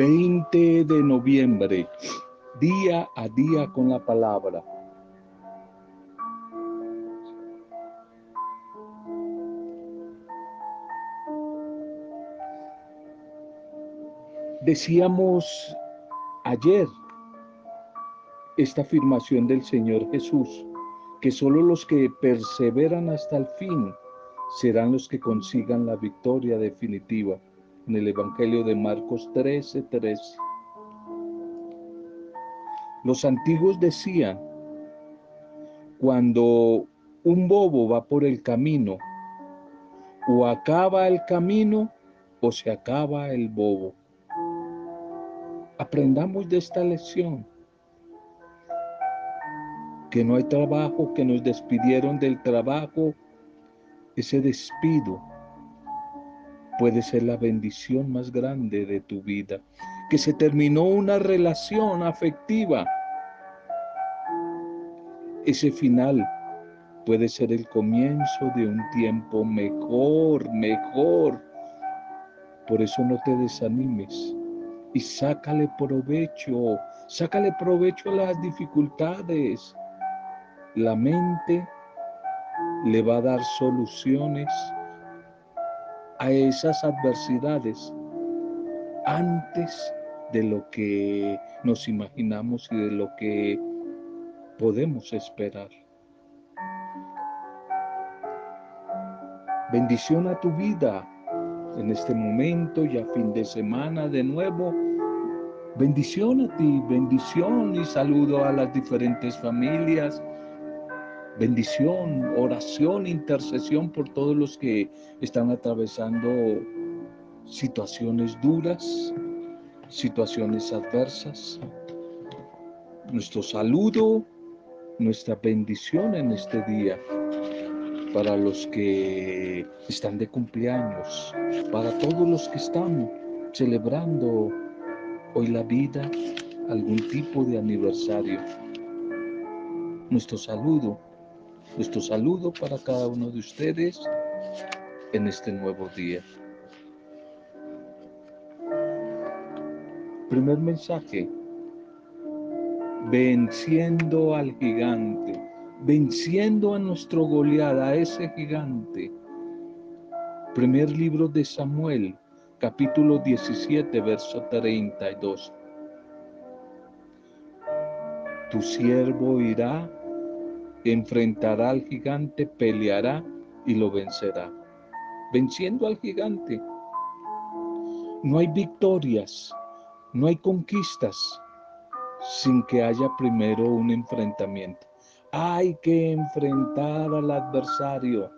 20 de noviembre, día a día con la palabra. Decíamos ayer esta afirmación del Señor Jesús, que solo los que perseveran hasta el fin serán los que consigan la victoria definitiva. En el Evangelio de Marcos 13, 13. Los antiguos decían, cuando un bobo va por el camino, o acaba el camino o se acaba el bobo. Aprendamos de esta lección que no hay trabajo, que nos despidieron del trabajo, ese despido puede ser la bendición más grande de tu vida, que se terminó una relación afectiva. Ese final puede ser el comienzo de un tiempo mejor, mejor. Por eso no te desanimes y sácale provecho, sácale provecho a las dificultades. La mente le va a dar soluciones a esas adversidades antes de lo que nos imaginamos y de lo que podemos esperar. Bendición a tu vida, en este momento, ya fin de semana de nuevo. Bendición a ti, bendición y saludo a las diferentes familias. Bendición, oración, intercesión por todos los que están atravesando situaciones duras, situaciones adversas. Nuestro saludo, nuestra bendición en este día para los que están de cumpleaños, para todos los que están celebrando hoy la vida, algún tipo de aniversario. Nuestro saludo, nuestro saludo para cada uno de ustedes en este nuevo día. Primer mensaje, venciendo al gigante venciendo a nuestro Goliat, a ese gigante. Primer libro de Samuel, capítulo 17, verso 32. Tu siervo irá, enfrentará al gigante, peleará y lo vencerá. Venciendo al gigante. No hay victorias, no hay conquistas sin que haya primero un enfrentamiento. Hay que enfrentar al adversario.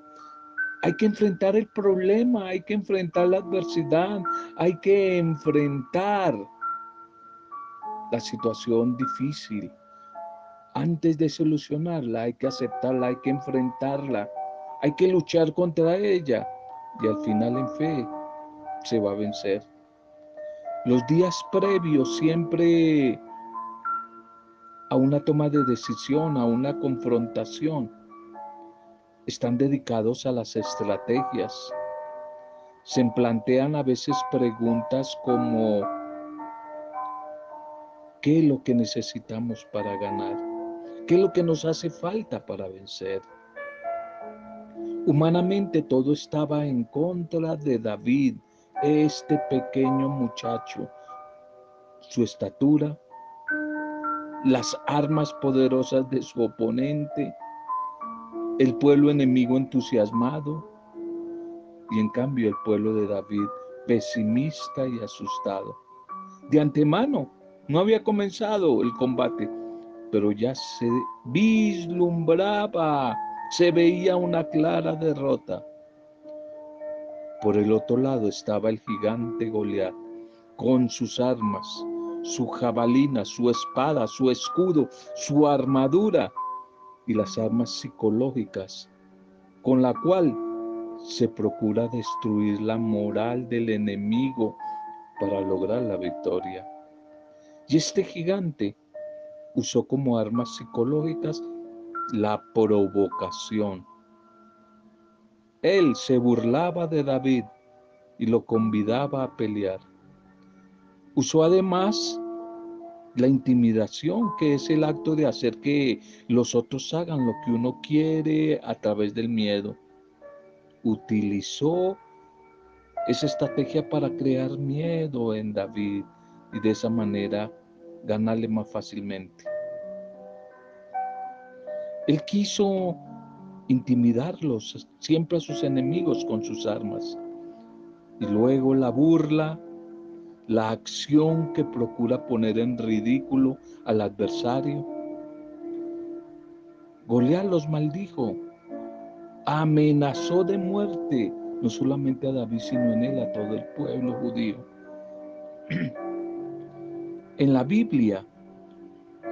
Hay que enfrentar el problema, hay que enfrentar la adversidad, hay que enfrentar la situación difícil. Antes de solucionarla, hay que aceptarla, hay que enfrentarla, hay que luchar contra ella y al final en fe se va a vencer. Los días previos siempre a una toma de decisión, a una confrontación. Están dedicados a las estrategias. Se plantean a veces preguntas como, ¿qué es lo que necesitamos para ganar? ¿Qué es lo que nos hace falta para vencer? Humanamente todo estaba en contra de David, este pequeño muchacho. Su estatura, las armas poderosas de su oponente, el pueblo enemigo entusiasmado y en cambio el pueblo de David pesimista y asustado. De antemano no había comenzado el combate, pero ya se vislumbraba, se veía una clara derrota. Por el otro lado estaba el gigante Goliat con sus armas, su jabalina, su espada, su escudo, su armadura y las armas psicológicas con la cual se procura destruir la moral del enemigo para lograr la victoria. Y este gigante usó como armas psicológicas la provocación. Él se burlaba de David y lo convidaba a pelear. Usó además la intimidación, que es el acto de hacer que los otros hagan lo que uno quiere a través del miedo. Utilizó esa estrategia para crear miedo en David y de esa manera ganarle más fácilmente. Él quiso intimidarlos siempre a sus enemigos con sus armas. Y luego la burla, la acción que procura poner en ridículo al adversario. Goliat los maldijo, amenazó de muerte no solamente a David, sino en él a todo el pueblo judío. En la Biblia,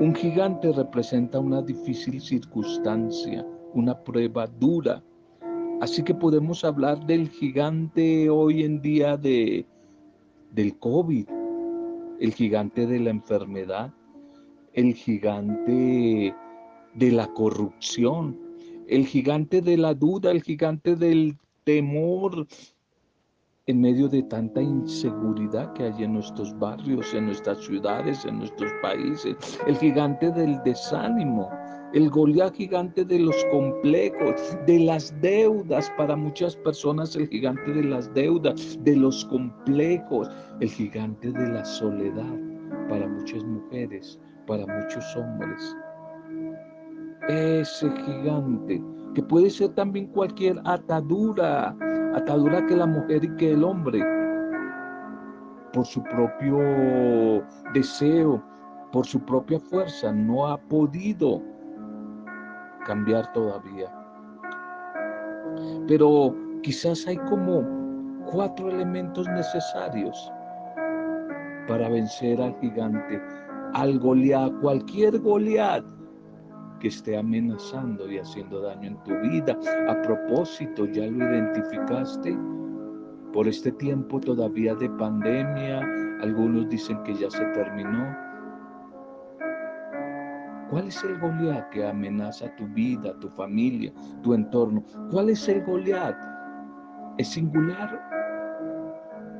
un gigante representa una difícil circunstancia, una prueba dura. Así que podemos hablar del gigante hoy en día de, del COVID, el gigante de la enfermedad, el gigante de la corrupción, el gigante de la duda, el gigante del temor, en medio de tanta inseguridad que hay en nuestros barrios, en nuestras ciudades, en nuestros países, el gigante del desánimo, el Goliat gigante de los complejos, de las deudas, para muchas personas el gigante de las deudas, de los complejos, el gigante de la soledad, para muchas mujeres, para muchos hombres. Ese gigante que puede ser también cualquier atadura, atadura que la mujer y que el hombre, por su propio deseo, por su propia fuerza, no ha podido cambiar todavía. Pero quizás hay como cuatro elementos necesarios para vencer al gigante, al Goliat, cualquier Goliat que esté amenazando y haciendo daño en tu vida. A propósito, ¿ya lo identificaste? Por este tiempo todavía de pandemia, algunos dicen que ya se terminó. ¿Cuál es el Goliat que amenaza tu vida, tu familia, tu entorno? ¿Cuál es el Goliat? ¿Es singular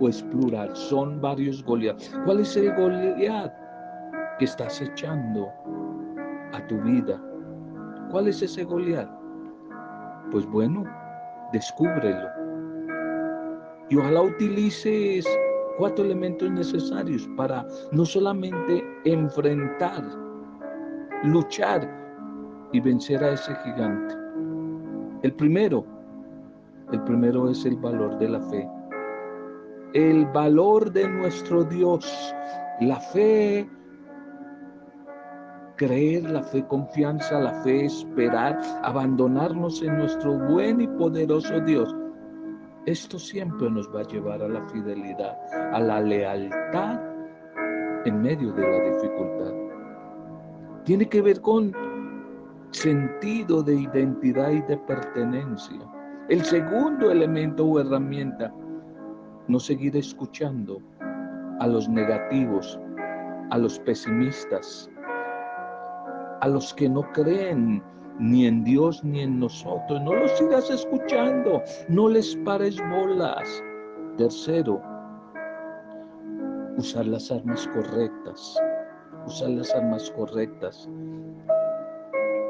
o es plural? Son varios Goliat. ¿Cuál es el Goliat que estás echando a tu vida? ¿Cuál es ese Goliat? Pues bueno, descúbrelo. Y ojalá utilices cuatro elementos necesarios para no solamente enfrentar, luchar y vencer a ese gigante. El primero, el primero es el valor de la fe. El valor de nuestro Dios. La fe creer, la fe confianza, la fe esperar, abandonarnos en nuestro buen y poderoso Dios. Esto siempre nos va a llevar a la fidelidad, a la lealtad en medio de la dificultad. Tiene que ver con sentido de identidad y de pertenencia. El segundo elemento o herramienta, no seguir escuchando a los negativos, a los pesimistas, a los que no creen ni en Dios ni en nosotros. No los sigas escuchando, no les pares bolas. Tercero, usar las armas correctas, usar las armas correctas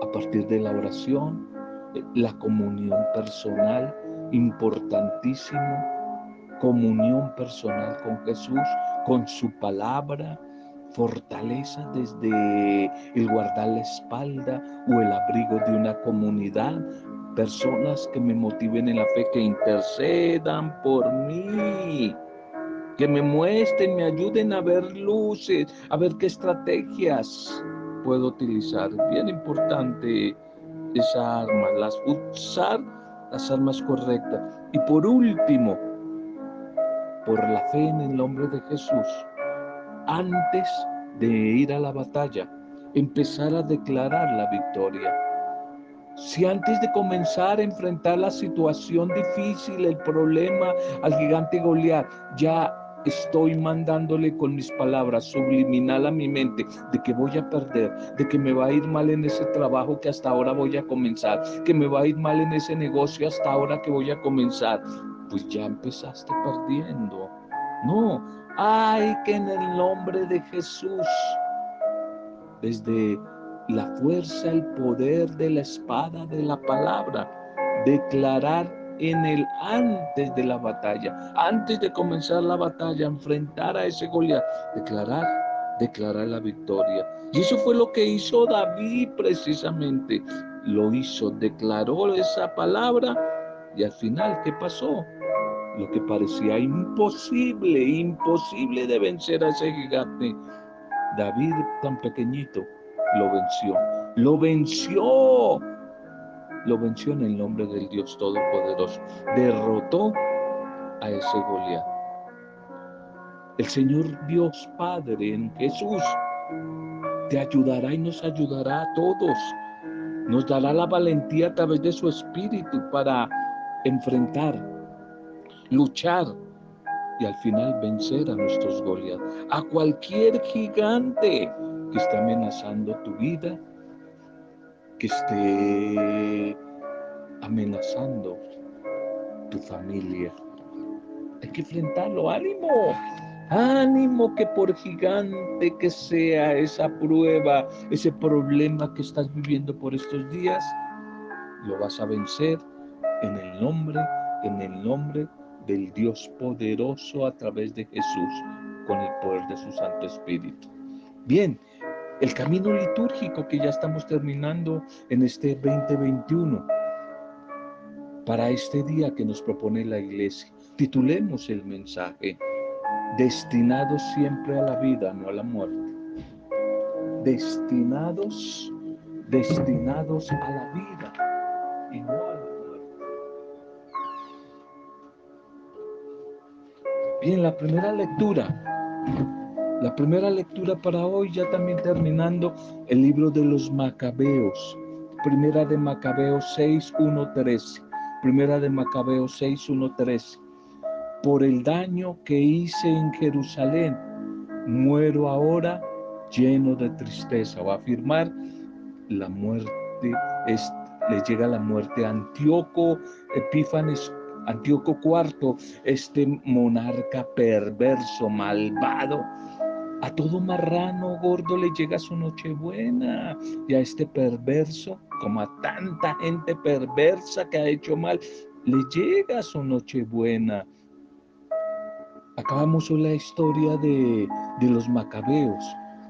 a partir de la oración, la comunión personal, importantísimo, comunión personal con Jesús, con su palabra, fortaleza desde el guardar la espalda o el abrigo de una comunidad, personas que me motiven en la fe, que intercedan por mí, que me muestren, me ayuden a ver luces, a ver qué estrategias puedo utilizar. Bien importante esa arma, las usar las armas correctas. Y por último, por la fe en el nombre de Jesús, antes de ir a la batalla, empezar a declarar la victoria. Si antes de comenzar a enfrentar la situación difícil, el problema al gigante Goliat, ya estoy mandándole con mis palabras subliminal a mi mente de que voy a perder, de que me va a ir mal en ese trabajo que hasta ahora voy a comenzar, que me va a ir mal en ese negocio hasta ahora que voy a comenzar, pues ya empezaste perdiendo No, hay que en el nombre de Jesús, desde la fuerza, el poder de la espada, de la palabra, declarar en el antes de la batalla, antes de comenzar la batalla, enfrentar a ese Goliat, declarar, declarar la victoria. Y eso fue lo que hizo David precisamente. Lo hizo, declaró esa palabra y al final, ¿qué pasó? Lo que parecía imposible, imposible de vencer a ese gigante. David tan pequeñito lo venció. Lo venció lo venció en el nombre del Dios Todopoderoso. Derrotó a ese Goliat. El Señor Dios Padre en Jesús te ayudará y nos ayudará a todos. Nos dará la valentía a través de su espíritu para enfrentar, luchar y al final vencer a nuestros Goliat, a cualquier gigante que está amenazando tu vida, que esté amenazando tu familia. Hay que enfrentarlo. Ánimo, ánimo que por gigante que sea esa prueba, ese problema que estás viviendo por estos días, lo vas a vencer en el nombre, en el nombre Dios poderoso a través de Jesús, con el poder de su Santo Espíritu. Bien, el camino litúrgico que ya estamos terminando en este 2021 para este día que nos propone la iglesia. Titulemos el mensaje, destinados siempre a la vida, no a la muerte. Destinados, destinados a la vida Bien, la primera lectura la primera lectura para hoy, ya también terminando, el libro de los Macabeos. Primera de Macabeos 6, 1, 13. Primera de Macabeos 6, 1, 13. Por el daño que hice en Jerusalén, muero ahora lleno de tristeza. Va a afirmar la muerte, es, le llega la muerte a Antíoco Epífanes Antíoco IV, este monarca perverso, malvado, a todo marrano gordo le llega su nochebuena y a este perverso, como a tanta gente perversa que ha hecho mal, le llega su nochebuena. Acabamos la historia de, de los macabeos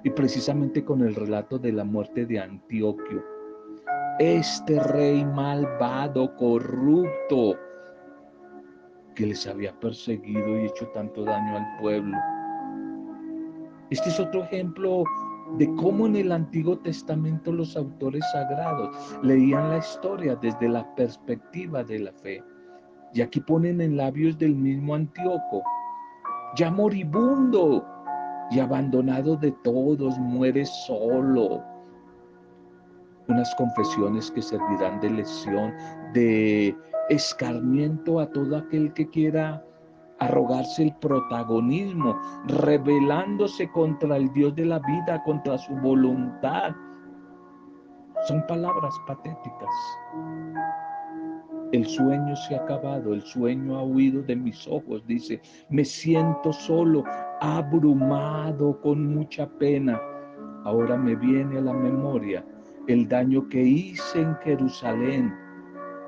y precisamente con el relato de la muerte de Antioquio. Este rey malvado, corrupto, que les había perseguido y hecho tanto daño al pueblo este es otro ejemplo de cómo en el Antiguo Testamento los autores sagrados leían la historia desde la perspectiva de la fe. Y aquí ponen en labios del mismo Antíoco, ya moribundo y abandonado de todos, muere solo. Unas confesiones que servirán de lesión, de escarmiento a todo aquel que quiera arrogarse el protagonismo, rebelándose contra el Dios de la vida, contra su voluntad. Son palabras patéticas. El sueño se ha acabado, el sueño ha huido de mis ojos, dice, me siento solo, abrumado, con mucha pena. Ahora me viene a la memoria el daño que hice en Jerusalén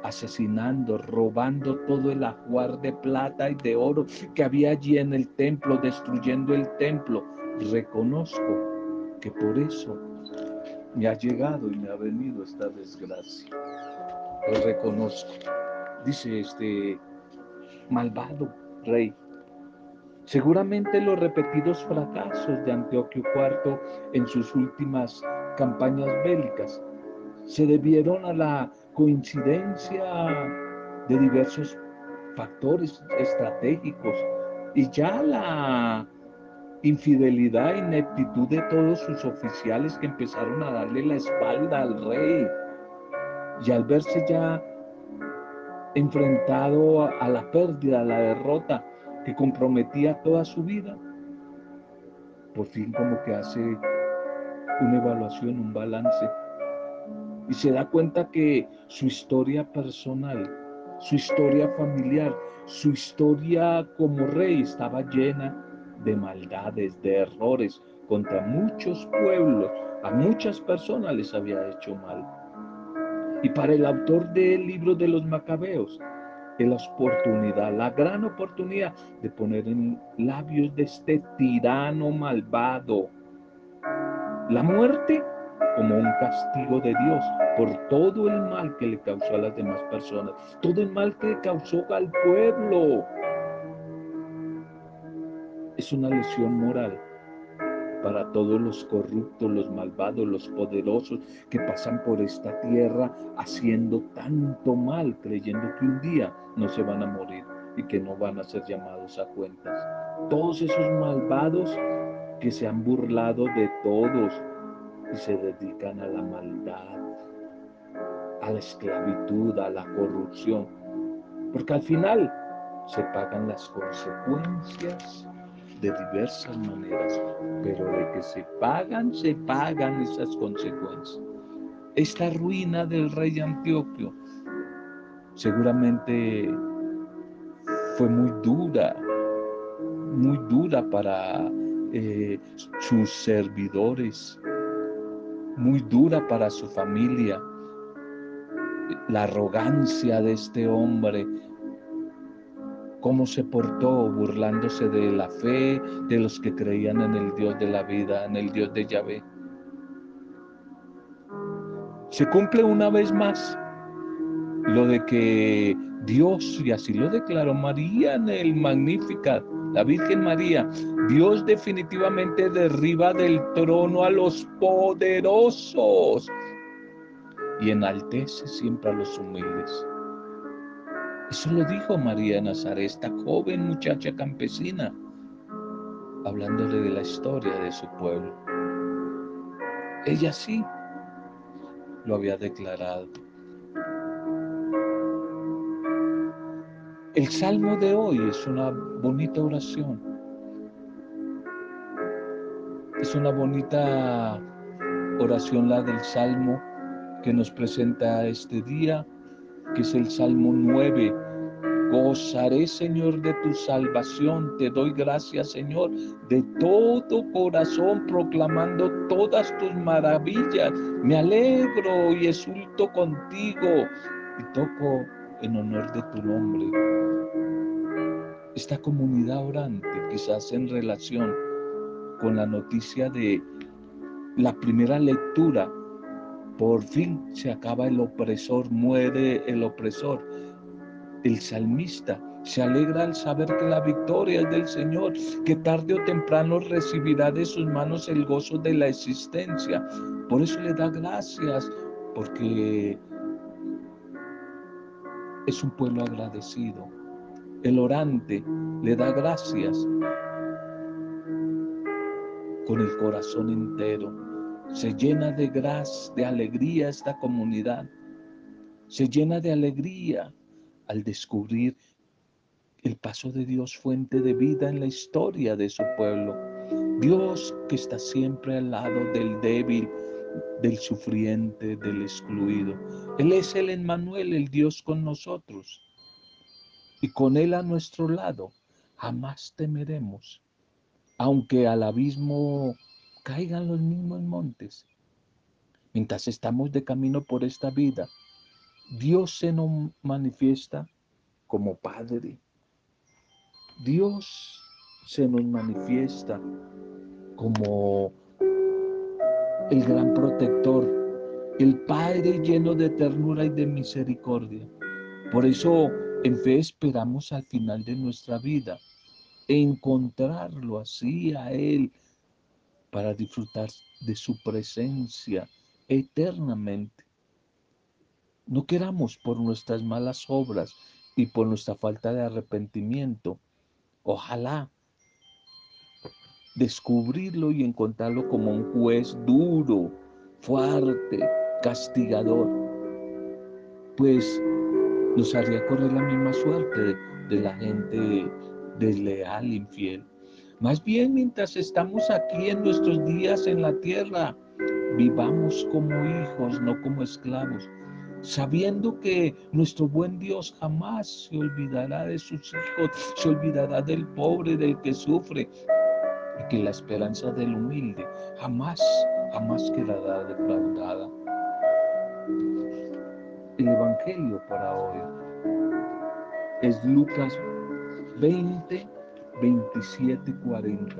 asesinando, robando todo el ajuar de plata y de oro que había allí en el templo, destruyendo el templo. Reconozco que por eso me ha llegado y me ha venido esta desgracia. Lo reconozco. Dice este malvado rey. Seguramente los repetidos fracasos de Antioquio IV en sus últimas campañas bélicas se debieron a la coincidencia de diversos factores estratégicos. Y ya la infidelidad ineptitud de todos sus oficiales que empezaron a darle la espalda al rey y al verse ya enfrentado a la pérdida, a la derrota que comprometía toda su vida, por fin como que hace una evaluación, un balance y se da cuenta que su historia personal, su historia familiar, Su historia como rey estaba llena de maldades, de errores contra muchos pueblos. A muchas personas les había hecho mal. Y para el autor del libro de los macabeos, es la oportunidad, la gran oportunidad de poner en labios de este tirano malvado la muerte como un castigo de Dios por todo el mal que le causó a las demás personas, todo el mal que le causó al pueblo. Es una lesión moral para todos los corruptos, los malvados, los poderosos que pasan por esta tierra haciendo tanto mal, creyendo que un día no se van a morir y que no van a ser llamados a cuentas. Todos esos malvados que se han burlado de todos y se dedican a la maldad, a la esclavitud, a la corrupción, porque al final se pagan las consecuencias de diversas maneras, pero de que se pagan, se pagan esas consecuencias. Esta ruina del rey Antioquio seguramente fue muy dura, muy dura para eh, sus servidores, muy dura para su familia. La arrogancia de este hombre, cómo se portó burlándose de la fe de los que creían en el Dios de la vida, en el Dios de Yahvé. Se cumple una vez más lo de que Dios, y así lo declaró María en el Magnificat, la Virgen María, Dios definitivamente derriba del trono a los poderosos y enaltece siempre a los humildes. Eso lo dijo María Nazaret, esta joven muchacha campesina, hablándole de la historia de su pueblo. Ella sí lo había declarado. El salmo de hoy es una bonita oración. Es una bonita oración la del salmo que nos presenta este día, que es el salmo 9. Gozaré, Señor, de tu salvación. Te doy gracias, Señor, de todo corazón, proclamando todas tus maravillas. Me alegro y exulto contigo y toco en honor de tu nombre. Esta comunidad orante, quizás en relación con la noticia de la primera lectura, por fin se acaba el opresor, muere el opresor. El salmista se alegra al saber que la victoria es del Señor, que tarde o temprano recibirá de sus manos el gozo de la existencia. Por eso le da gracias, porque es un pueblo agradecido. El orante le da gracias con el corazón entero. Se llena de gracia, de alegría esta comunidad. Se llena de alegría al descubrir el paso de Dios fuente de vida en la historia de su pueblo. Dios que está siempre al lado del débil, del sufriente, del excluido. Él es el Emmanuel, el Dios con nosotros. Y con Él a nuestro lado, jamás temeremos, aunque al abismo caigan los mismos montes. Mientras estamos de camino por esta vida, Dios se nos manifiesta como Padre. Dios se nos manifiesta como el gran protector, el Padre lleno de ternura y de misericordia. Por eso en fe esperamos al final de nuestra vida encontrarlo así a Él para disfrutar de su presencia eternamente. No queramos por nuestras malas obras y por nuestra falta de arrepentimiento. Ojalá descubrirlo y encontrarlo como un juez duro, fuerte, castigador, pues nos haría correr la misma suerte de, la gente desleal, infiel. Más bien mientras estamos aquí en nuestros días en la tierra, vivamos como hijos, no como esclavos. sabiendo que nuestro buen Dios jamás se olvidará de sus hijos, se olvidará del pobre, del que sufre, que la esperanza del humilde jamás, jamás quedará defraudada. El Evangelio para hoy es Lucas 20, 27, 40.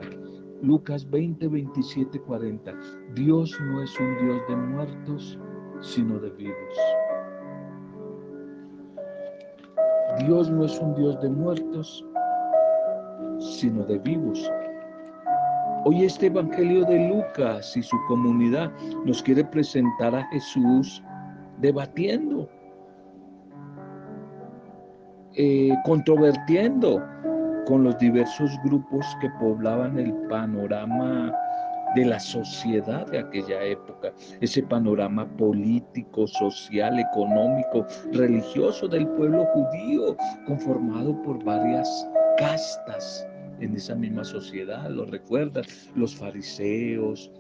Lucas 20, 27, 40. Dios no es un Dios de muertos, sino de vivos. Dios no es un Dios de muertos, sino de vivos. Hoy este Evangelio de Lucas y su comunidad nos quiere presentar a Jesús debatiendo, eh, controvertiendo con los diversos grupos que poblaban el panorama de la sociedad de aquella época, ese panorama político, social, económico, religioso del pueblo judío, conformado por varias castas en esa misma sociedad, lo recuerdan, los fariseos,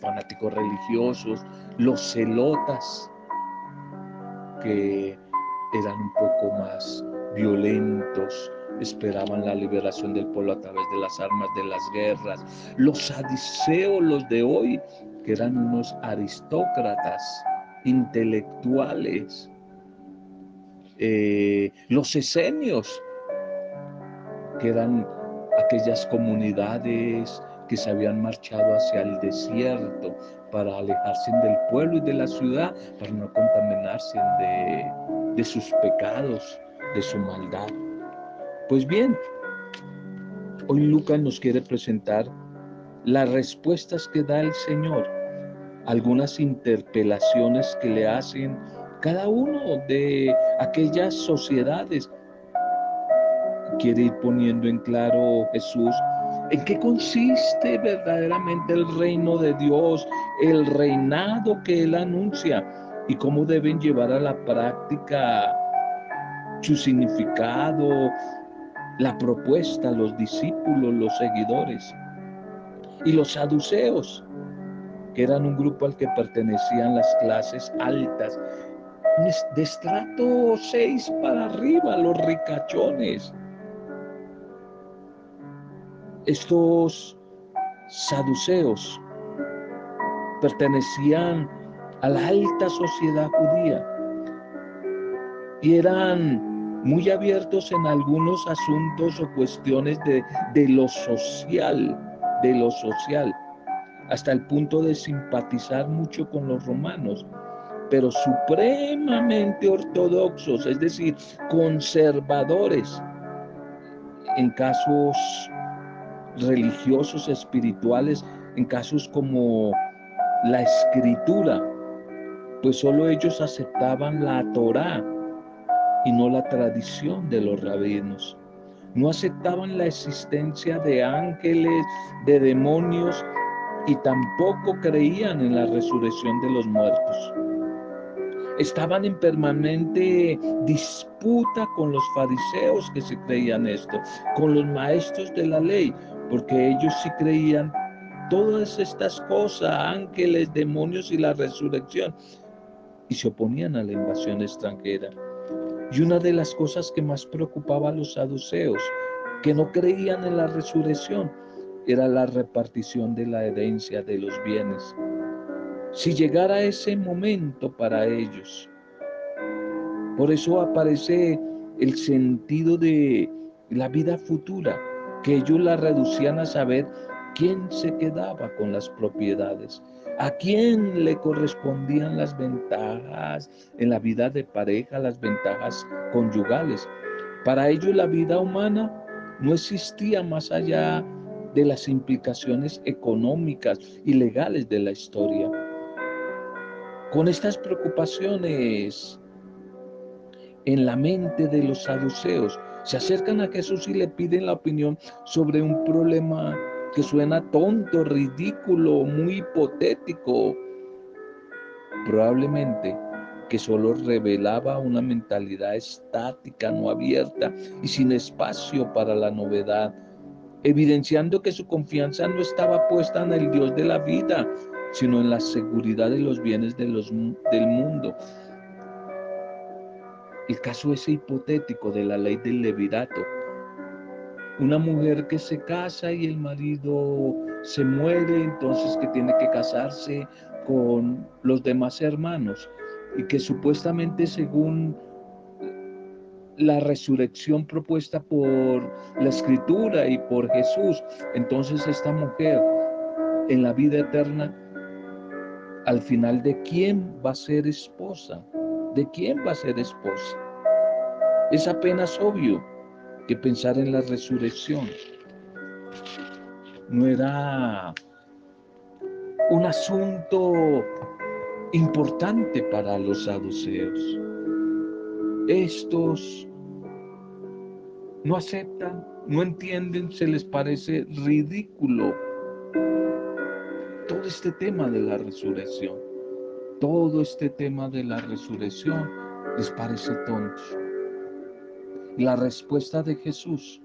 fanáticos religiosos, los celotas, que eran un poco más violentos, esperaban la liberación del pueblo a través de las armas de las guerras. Los sadiceos, los de hoy, que eran unos aristócratas, intelectuales. Eh, los esenios, que eran aquellas comunidades que se habían marchado hacia el desierto para alejarse del pueblo y de la ciudad, para no contaminarse de, de sus pecados, de su maldad. Pues bien, hoy Lucas nos quiere presentar las respuestas que da el Señor, algunas interpelaciones que le hacen cada uno de aquellas sociedades. Quiere ir poniendo en claro Jesús en qué consiste verdaderamente el reino de Dios, el reinado que Él anuncia y cómo deben llevar a la práctica su significado, la propuesta, los discípulos, los seguidores. Y los saduceos, que eran un grupo al que pertenecían las clases altas, de estrato 6 para arriba, los ricachones. Estos saduceos pertenecían a la alta sociedad judía y eran muy abiertos en algunos asuntos o cuestiones de, de lo social, de lo social, hasta el punto de simpatizar mucho con los romanos, pero supremamente ortodoxos, es decir, conservadores en casos religiosos, espirituales, en casos como la escritura, pues solo ellos aceptaban la Torá y no la tradición de los rabinos. No aceptaban la existencia de ángeles, de demonios y tampoco creían en la resurrección de los muertos. Estaban en permanente disputa con los fariseos que se creían esto, con los maestros de la ley, porque ellos sí creían todas estas cosas, ángeles, demonios y la resurrección, y se oponían a la invasión extranjera. Y una de las cosas que más preocupaba a los saduceos, que no creían en la resurrección, era la repartición de la herencia de los bienes. Si llegara ese momento para ellos, por eso aparece el sentido de la vida futura, que ellos la reducían a saber quién se quedaba con las propiedades. ¿A quién le correspondían las ventajas en la vida de pareja, las ventajas conyugales? Para ellos la vida humana no existía más allá de las implicaciones económicas y legales de la historia. Con estas preocupaciones en la mente de los saduceos, se acercan a Jesús y le piden la opinión sobre un problema que suena tonto, ridículo, muy hipotético, probablemente que solo revelaba una mentalidad estática, no abierta y sin espacio para la novedad, evidenciando que su confianza no estaba puesta en el Dios de la vida, sino en la seguridad de los bienes del mundo. El caso ese hipotético de la ley del levirato. Una mujer que se casa y el marido se muere, entonces que tiene que casarse con los demás hermanos y que supuestamente según la resurrección propuesta por la escritura y por Jesús, entonces esta mujer en la vida eterna, al final de quién va a ser esposa, de quién va a ser esposa. Es apenas obvio que pensar en la resurrección no era un asunto importante para los saduceos. Estos no aceptan, no entienden, se les parece ridículo todo este tema de la resurrección. Todo este tema de la resurrección les parece tonto. La respuesta de Jesús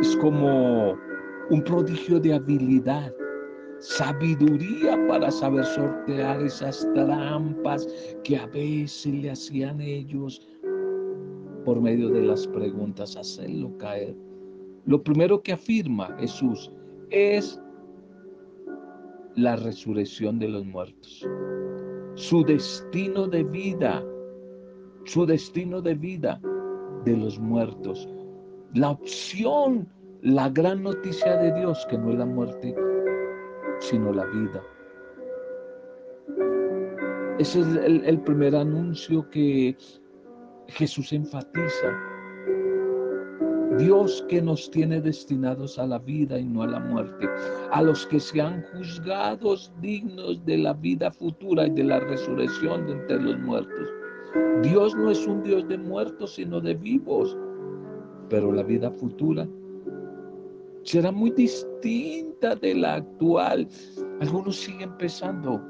es como un prodigio de habilidad, sabiduría para saber sortear esas trampas que a veces le hacían ellos por medio de las preguntas, hacerlo caer. Lo primero que afirma Jesús es la resurrección de los muertos. Su destino de vida, su destino de vida de los muertos. La opción, la gran noticia de Dios, que no es la muerte, sino la vida. Ese es el, el primer anuncio que Jesús enfatiza. Dios que nos tiene destinados a la vida y no a la muerte, a los que sean juzgados dignos de la vida futura y de la resurrección de entre los muertos. Dios no es un Dios de muertos, sino de vivos. Pero la vida futura será muy distinta de la actual. Algunos siguen pensando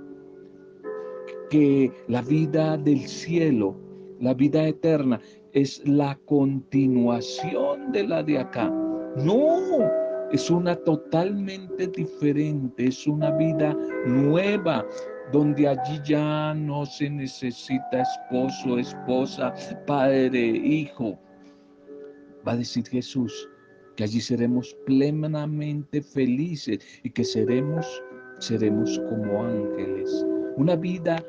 que la vida del cielo, la vida eterna, es la continuación de la de acá. No, es una totalmente diferente, es una vida nueva, donde allí ya no se necesita esposo, esposa, padre, hijo. Va a decir Jesús que allí seremos plenamente felices y que seremos, seremos como ángeles. Una vida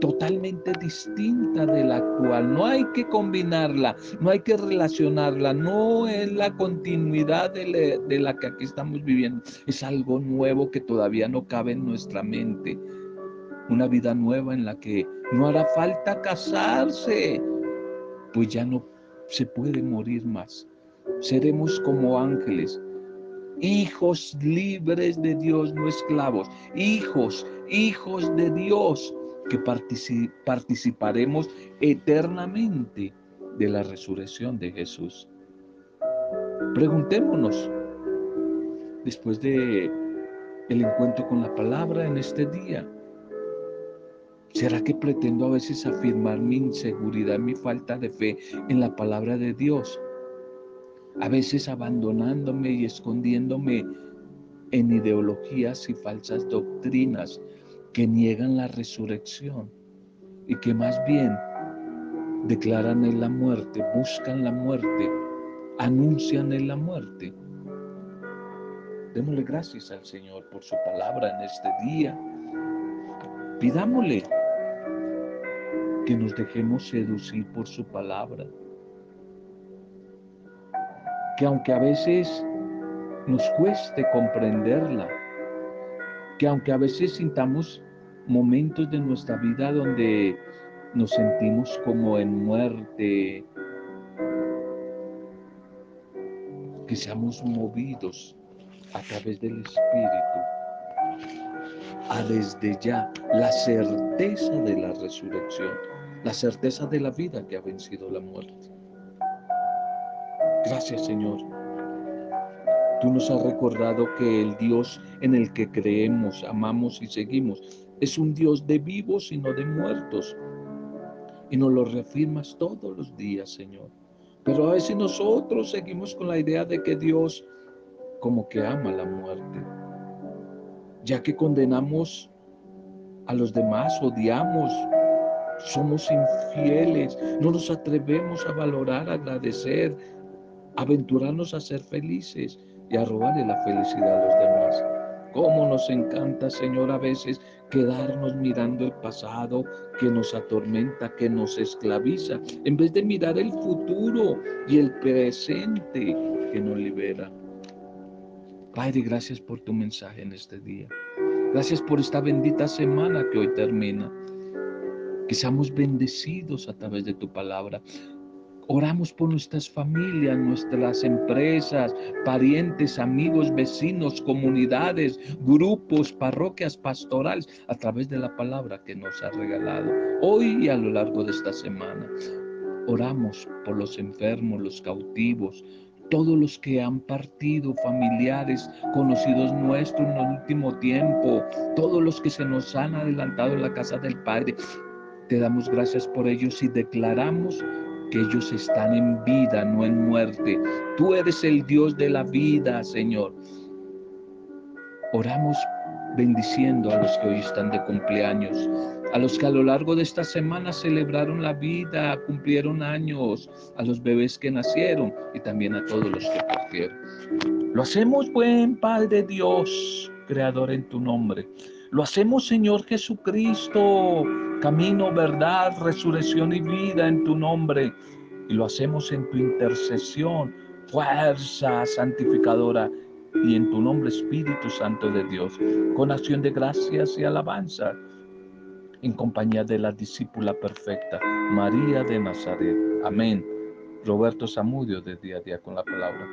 totalmente distinta de la actual. No hay que combinarla, no hay que relacionarla, no es la continuidad de de la, que aquí estamos viviendo. Es algo nuevo que todavía no cabe en nuestra mente una vida nueva en la que no hará falta casarse, pues ya no se puede morir más. Seremos como ángeles, hijos libres de Dios, no esclavos, hijos, hijos de Dios, que participaremos eternamente de la resurrección de Jesús. Preguntémonos, después de el encuentro con la palabra en este día, ¿Será que pretendo a veces afirmar mi inseguridad, mi falta de fe en la palabra de Dios? A veces abandonándome y escondiéndome en ideologías y falsas doctrinas que niegan la resurrección y que más bien declaran en la muerte, buscan la muerte, anuncian en la muerte. Démosle gracias al Señor por su palabra en este día. Pidámosle que nos dejemos seducir por su palabra. Que aunque a veces nos cueste comprenderla, que aunque a veces sintamos momentos de nuestra vida donde nos sentimos como en muerte, que seamos movidos a través del Espíritu a desde ya la certeza de la resurrección la certeza de la vida que ha vencido la muerte. Gracias Señor. Tú nos has recordado que el Dios en el que creemos, amamos y seguimos es un Dios de vivos y no de muertos. Y nos lo reafirmas todos los días, Señor. Pero a veces nosotros seguimos con la idea de que Dios como que ama la muerte, ya que condenamos a los demás, odiamos somos infieles, no nos atrevemos a valorar, agradecer, aventurarnos a ser felices y a robarle la felicidad a los demás. Cómo nos encanta, Señor, a veces quedarnos mirando el pasado que nos atormenta, que nos esclaviza, en vez de mirar el futuro y el presente que nos libera. Padre, gracias por tu mensaje en este día. Gracias por esta bendita semana que hoy termina. Que seamos bendecidos a través de tu palabra. Oramos por nuestras familias, nuestras empresas, parientes, amigos, vecinos, comunidades, grupos, parroquias, pastorales, a través de la palabra que nos ha regalado hoy y a lo largo de esta semana. Oramos por los enfermos, los cautivos, todos los que han partido, familiares, conocidos nuestros en el último tiempo, todos los que se nos han adelantado en la casa del Padre. Te damos gracias por ellos y declaramos que ellos están en vida, no en muerte. Tú eres el Dios de la vida, Señor. Oramos bendiciendo a los que hoy están de cumpleaños, a los que a lo largo de esta semana celebraron la vida, cumplieron años, a los bebés que nacieron y también a todos los que partieron. Lo hacemos, buen Padre Dios, Creador en tu nombre. Lo hacemos, Señor Jesucristo, camino, verdad, resurrección y vida en tu nombre. Y lo hacemos en tu intercesión, fuerza santificadora y en tu nombre Espíritu Santo de Dios, con acción de gracias y alabanza, en compañía de la discípula perfecta, María de Nazaret. Amén. Roberto Zamudio de día a día con la palabra.